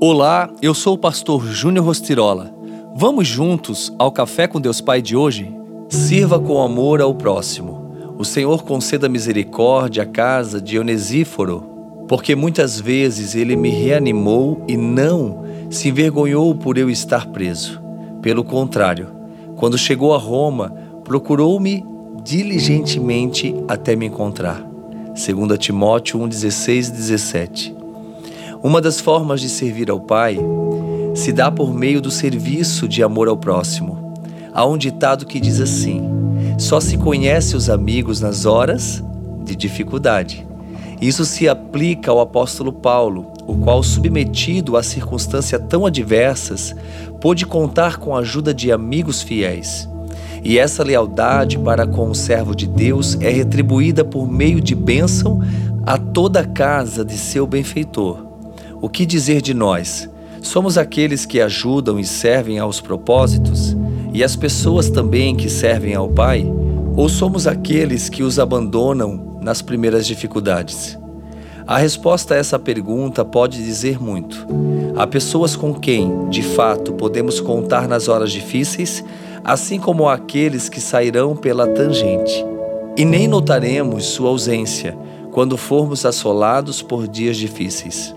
Olá, eu sou o pastor Júnior Rostirola. Vamos juntos ao Café com Deus Pai de hoje? Sirva com amor ao próximo. O Senhor conceda misericórdia à casa de Onesíforo, porque muitas vezes ele me reanimou e não se envergonhou por eu estar preso. Pelo contrário, quando chegou a Roma, procurou-me diligentemente até me encontrar. 2 Timóteo 1, 16 e 17. Uma das formas de servir ao Pai se dá por meio do serviço de amor ao próximo. Há um ditado que diz assim: só se conhece os amigos nas horas de dificuldade. Isso se aplica ao apóstolo Paulo, o qual, submetido a circunstâncias tão adversas, pôde contar com a ajuda de amigos fiéis. E essa lealdade para com o servo de Deus é retribuída por meio de bênção a toda a casa de seu benfeitor. O que dizer de nós? Somos aqueles que ajudam e servem aos propósitos e as pessoas também que servem ao Pai? Ou somos aqueles que os abandonam nas primeiras dificuldades? A resposta a essa pergunta pode dizer muito. Há pessoas com quem, de fato, podemos contar nas horas difíceis, assim como aqueles que sairão pela tangente. E nem notaremos sua ausência quando formos assolados por dias difíceis.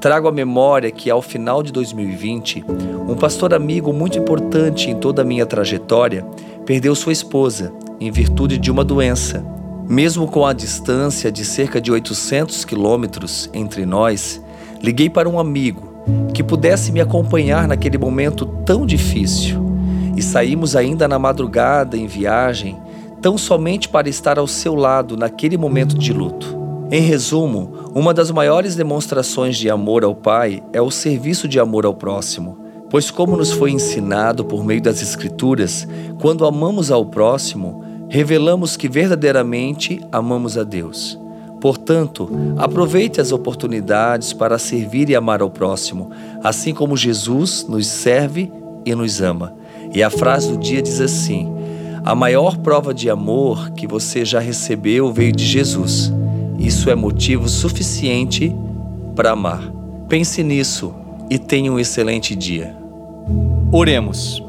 Trago à memória que, ao final de 2020, um pastor amigo muito importante em toda a minha trajetória perdeu sua esposa em virtude de uma doença. Mesmo com a distância de cerca de 800 quilômetros entre nós, liguei para um amigo que pudesse me acompanhar naquele momento tão difícil. E saímos ainda na madrugada em viagem, tão somente para estar ao seu lado naquele momento de luto. Em resumo, uma das maiores demonstrações de amor ao Pai é o serviço de amor ao próximo. Pois, como nos foi ensinado por meio das Escrituras, quando amamos ao próximo, revelamos que verdadeiramente amamos a Deus. Portanto, aproveite as oportunidades para servir e amar ao próximo, assim como Jesus nos serve e nos ama. E a frase do dia diz assim: A maior prova de amor que você já recebeu veio de Jesus. Isso é motivo suficiente para amar. Pense nisso e tenha um excelente dia. Oremos.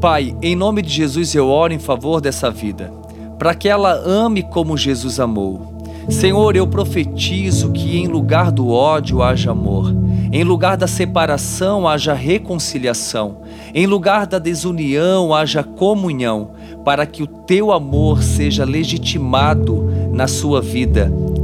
Pai, em nome de Jesus eu oro em favor dessa vida, para que ela ame como Jesus amou. Senhor, eu profetizo que em lugar do ódio haja amor, em lugar da separação haja reconciliação, em lugar da desunião haja comunhão, para que o teu amor seja legitimado na sua vida